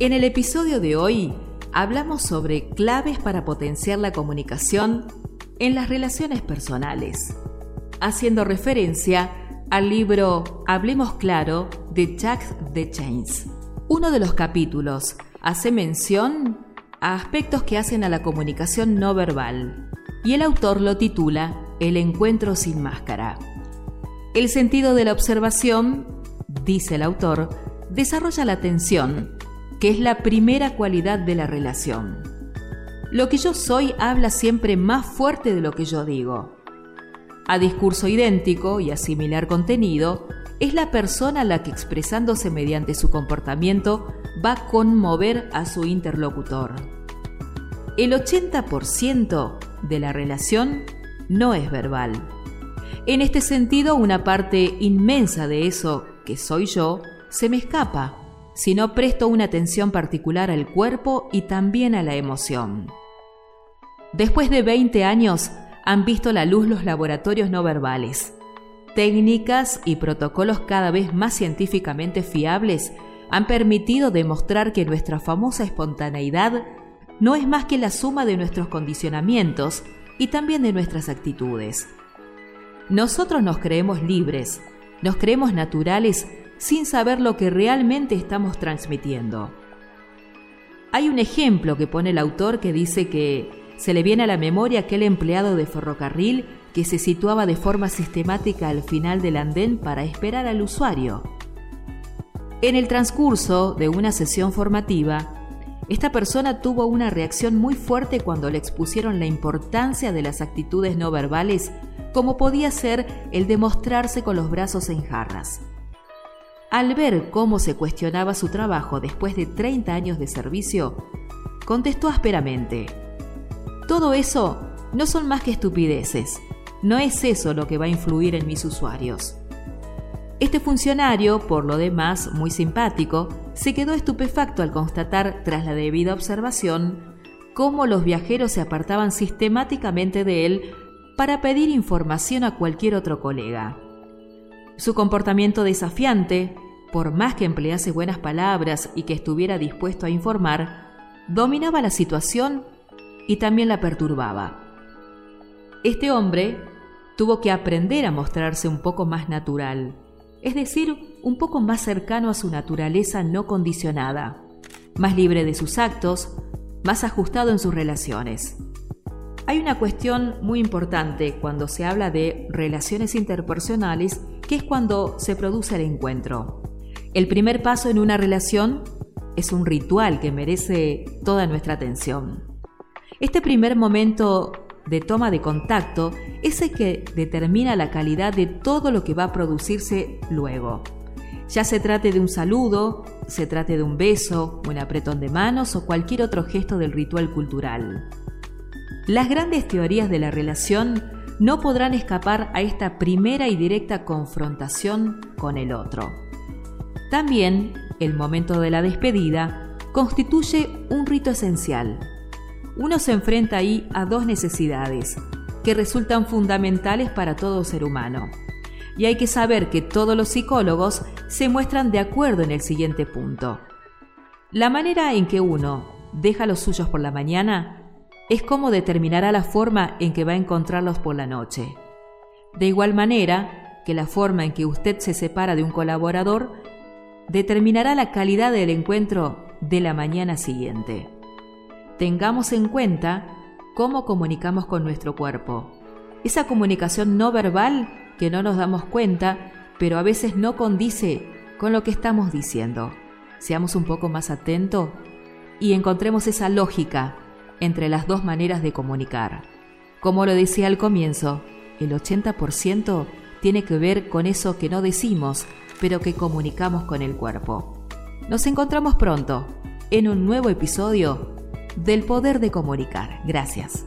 En el episodio de hoy hablamos sobre claves para potenciar la comunicación en las relaciones personales, haciendo referencia al libro Hablemos Claro de Jack de Chains. Uno de los capítulos hace mención a aspectos que hacen a la comunicación no verbal y el autor lo titula El encuentro sin máscara. El sentido de la observación, dice el autor, desarrolla la atención, que es la primera cualidad de la relación. Lo que yo soy habla siempre más fuerte de lo que yo digo. A discurso idéntico y a similar contenido, es la persona la que expresándose mediante su comportamiento va a conmover a su interlocutor. El 80% de la relación no es verbal. En este sentido, una parte inmensa de eso que soy yo se me escapa si no presto una atención particular al cuerpo y también a la emoción. Después de 20 años han visto la luz los laboratorios no verbales. Técnicas y protocolos cada vez más científicamente fiables han permitido demostrar que nuestra famosa espontaneidad no es más que la suma de nuestros condicionamientos y también de nuestras actitudes. Nosotros nos creemos libres, nos creemos naturales sin saber lo que realmente estamos transmitiendo. Hay un ejemplo que pone el autor que dice que se le viene a la memoria aquel empleado de ferrocarril que se situaba de forma sistemática al final del andén para esperar al usuario. En el transcurso de una sesión formativa, esta persona tuvo una reacción muy fuerte cuando le expusieron la importancia de las actitudes no verbales, como podía ser el de mostrarse con los brazos en jarras. Al ver cómo se cuestionaba su trabajo después de 30 años de servicio, contestó ásperamente, todo eso no son más que estupideces. No es eso lo que va a influir en mis usuarios. Este funcionario, por lo demás muy simpático, se quedó estupefacto al constatar, tras la debida observación, cómo los viajeros se apartaban sistemáticamente de él para pedir información a cualquier otro colega. Su comportamiento desafiante, por más que emplease buenas palabras y que estuviera dispuesto a informar, dominaba la situación y también la perturbaba. Este hombre tuvo que aprender a mostrarse un poco más natural, es decir, un poco más cercano a su naturaleza no condicionada, más libre de sus actos, más ajustado en sus relaciones. Hay una cuestión muy importante cuando se habla de relaciones interpersonales, que es cuando se produce el encuentro. El primer paso en una relación es un ritual que merece toda nuestra atención. Este primer momento de toma de contacto es el que determina la calidad de todo lo que va a producirse luego. Ya se trate de un saludo, se trate de un beso, un apretón de manos o cualquier otro gesto del ritual cultural. Las grandes teorías de la relación no podrán escapar a esta primera y directa confrontación con el otro. También el momento de la despedida constituye un rito esencial uno se enfrenta ahí a dos necesidades que resultan fundamentales para todo ser humano. Y hay que saber que todos los psicólogos se muestran de acuerdo en el siguiente punto. La manera en que uno deja los suyos por la mañana es como determinará la forma en que va a encontrarlos por la noche. De igual manera que la forma en que usted se separa de un colaborador determinará la calidad del encuentro de la mañana siguiente tengamos en cuenta cómo comunicamos con nuestro cuerpo. Esa comunicación no verbal que no nos damos cuenta, pero a veces no condice con lo que estamos diciendo. Seamos un poco más atentos y encontremos esa lógica entre las dos maneras de comunicar. Como lo decía al comienzo, el 80% tiene que ver con eso que no decimos, pero que comunicamos con el cuerpo. Nos encontramos pronto en un nuevo episodio del poder de comunicar. Gracias.